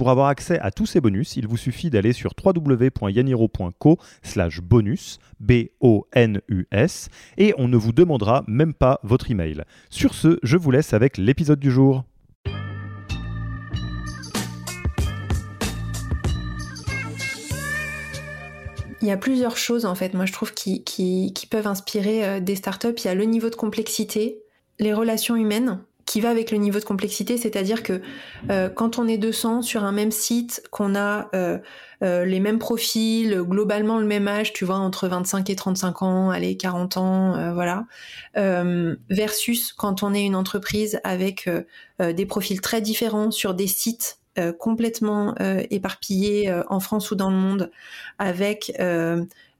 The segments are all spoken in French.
Pour avoir accès à tous ces bonus, il vous suffit d'aller sur www.yaniro.co slash bonus, et on ne vous demandera même pas votre email. Sur ce, je vous laisse avec l'épisode du jour. Il y a plusieurs choses en fait, moi je trouve, qui peuvent inspirer euh, des startups. Il y a le niveau de complexité, les relations humaines, qui va avec le niveau de complexité, c'est-à-dire que euh, quand on est 200 sur un même site, qu'on a euh, euh, les mêmes profils, globalement le même âge, tu vois, entre 25 et 35 ans, allez, 40 ans, voilà, versus quand on est une entreprise avec des profils très différents sur des sites complètement éparpillés en France ou dans le monde, avec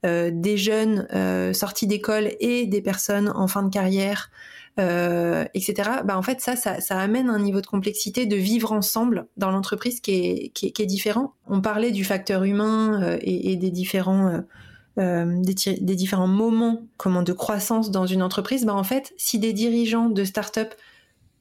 des jeunes sortis d'école et des personnes en fin de carrière, euh, etc. Bah, en fait, ça, ça, amène un niveau de complexité de vivre ensemble dans l'entreprise qui est, qui, est, différent. On parlait du facteur humain euh, et, des différents euh, des, différents moments comment de croissance dans une entreprise. Bah, en fait, si des dirigeants de start-up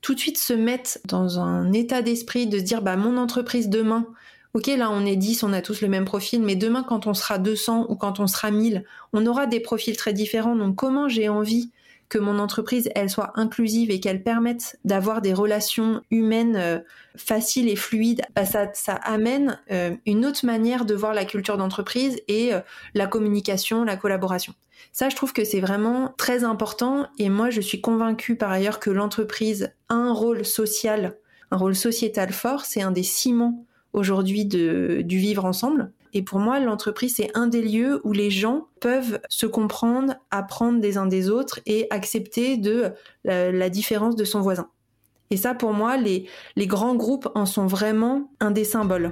tout de suite se mettent dans un état d'esprit de se dire bah mon entreprise demain Ok, là on est 10, on a tous le même profil, mais demain quand on sera 200 ou quand on sera 1000, on aura des profils très différents. Donc comment j'ai envie que mon entreprise, elle soit inclusive et qu'elle permette d'avoir des relations humaines euh, faciles et fluides, bah, ça, ça amène euh, une autre manière de voir la culture d'entreprise et euh, la communication, la collaboration. Ça, je trouve que c'est vraiment très important et moi, je suis convaincue par ailleurs que l'entreprise a un rôle social, un rôle sociétal fort, c'est un des ciments aujourd'hui du vivre ensemble. Et pour moi, l'entreprise, c'est un des lieux où les gens peuvent se comprendre, apprendre des uns des autres et accepter de la, différence de son voisin. Et ça, pour moi, les, les grands groupes en sont vraiment un des symboles.